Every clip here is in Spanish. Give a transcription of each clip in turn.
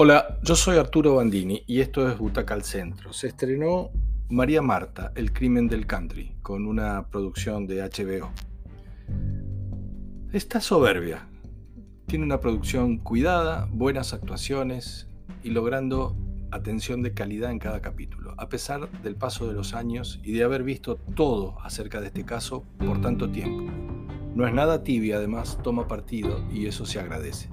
Hola, yo soy Arturo Bandini y esto es Butaca al Centro. Se estrenó María Marta, El crimen del country, con una producción de HBO. Está soberbia. Tiene una producción cuidada, buenas actuaciones y logrando atención de calidad en cada capítulo, a pesar del paso de los años y de haber visto todo acerca de este caso por tanto tiempo. No es nada tibia, además toma partido y eso se agradece.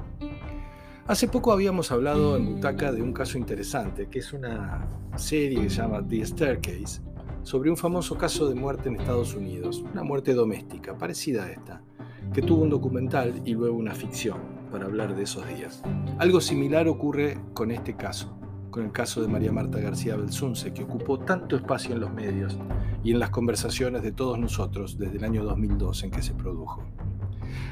Hace poco habíamos hablado en Butaca de un caso interesante, que es una serie que se llama The Staircase, sobre un famoso caso de muerte en Estados Unidos, una muerte doméstica, parecida a esta, que tuvo un documental y luego una ficción, para hablar de esos días. Algo similar ocurre con este caso, con el caso de María Marta García Belsunce, que ocupó tanto espacio en los medios y en las conversaciones de todos nosotros desde el año 2002 en que se produjo.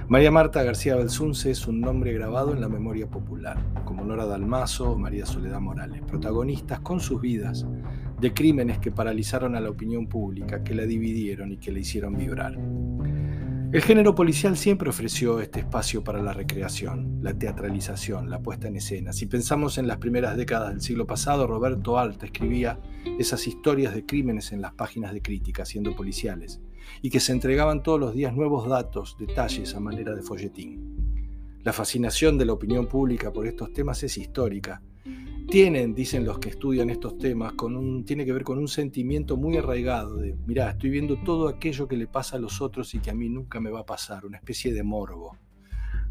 María Marta García Belsunce es un nombre grabado en la memoria popular, como Nora Dalmazo o María Soledad Morales, protagonistas con sus vidas de crímenes que paralizaron a la opinión pública, que la dividieron y que la hicieron vibrar. El género policial siempre ofreció este espacio para la recreación, la teatralización, la puesta en escena. Si pensamos en las primeras décadas del siglo pasado, Roberto Alta escribía esas historias de crímenes en las páginas de crítica, siendo policiales, y que se entregaban todos los días nuevos datos, detalles a manera de folletín. La fascinación de la opinión pública por estos temas es histórica tienen, dicen los que estudian estos temas, con tiene que ver con un sentimiento muy arraigado de, mirá, estoy viendo todo aquello que le pasa a los otros y que a mí nunca me va a pasar, una especie de morbo.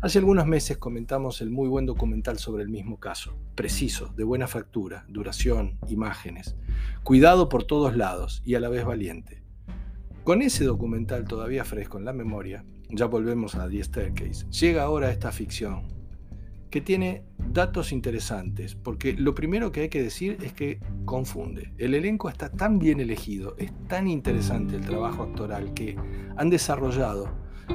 Hace algunos meses comentamos el muy buen documental sobre el mismo caso, preciso, de buena factura, duración, imágenes, cuidado por todos lados y a la vez valiente. Con ese documental todavía fresco en la memoria, ya volvemos a The Staircase, llega ahora esta ficción, que tiene datos interesantes, porque lo primero que hay que decir es que confunde. El elenco está tan bien elegido, es tan interesante el trabajo actoral que han desarrollado,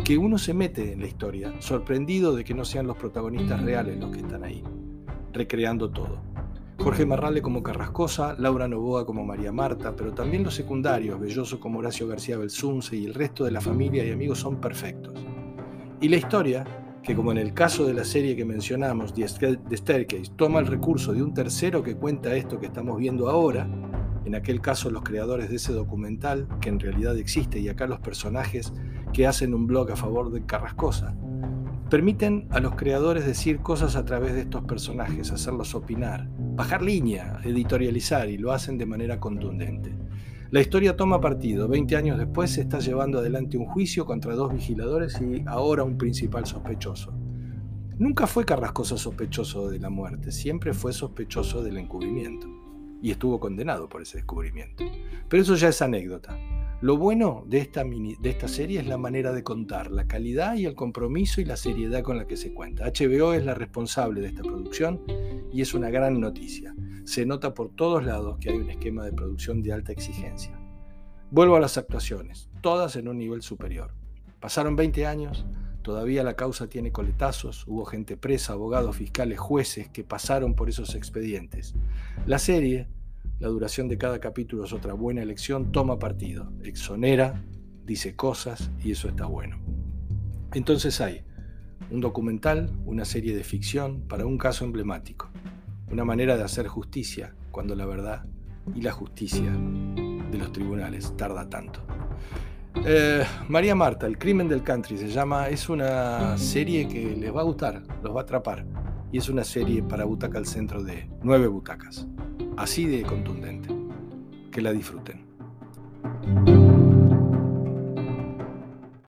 que uno se mete en la historia, sorprendido de que no sean los protagonistas reales los que están ahí, recreando todo. Jorge Marrale como Carrascosa, Laura Novoa como María Marta, pero también los secundarios, Belloso como Horacio García Belsunce y el resto de la familia y amigos son perfectos. Y la historia que como en el caso de la serie que mencionamos, The Staircase, toma el recurso de un tercero que cuenta esto que estamos viendo ahora, en aquel caso los creadores de ese documental, que en realidad existe, y acá los personajes que hacen un blog a favor de Carrascosa, permiten a los creadores decir cosas a través de estos personajes, hacerlos opinar, bajar línea, editorializar, y lo hacen de manera contundente. La historia toma partido. Veinte años después se está llevando adelante un juicio contra dos vigiladores y ahora un principal sospechoso. Nunca fue Carrascosa sospechoso de la muerte, siempre fue sospechoso del encubrimiento. Y estuvo condenado por ese descubrimiento. Pero eso ya es anécdota. Lo bueno de esta, de esta serie es la manera de contar, la calidad y el compromiso y la seriedad con la que se cuenta. HBO es la responsable de esta producción y es una gran noticia se nota por todos lados que hay un esquema de producción de alta exigencia. Vuelvo a las actuaciones, todas en un nivel superior. Pasaron 20 años, todavía la causa tiene coletazos, hubo gente presa, abogados, fiscales, jueces que pasaron por esos expedientes. La serie, la duración de cada capítulo es otra buena elección, toma partido, exonera, dice cosas y eso está bueno. Entonces hay un documental, una serie de ficción para un caso emblemático una manera de hacer justicia cuando la verdad y la justicia de los tribunales tarda tanto. Eh, María Marta, El crimen del country se llama, es una serie que les va a gustar, los va a atrapar. Y es una serie para butaca al centro de nueve butacas. Así de contundente. Que la disfruten.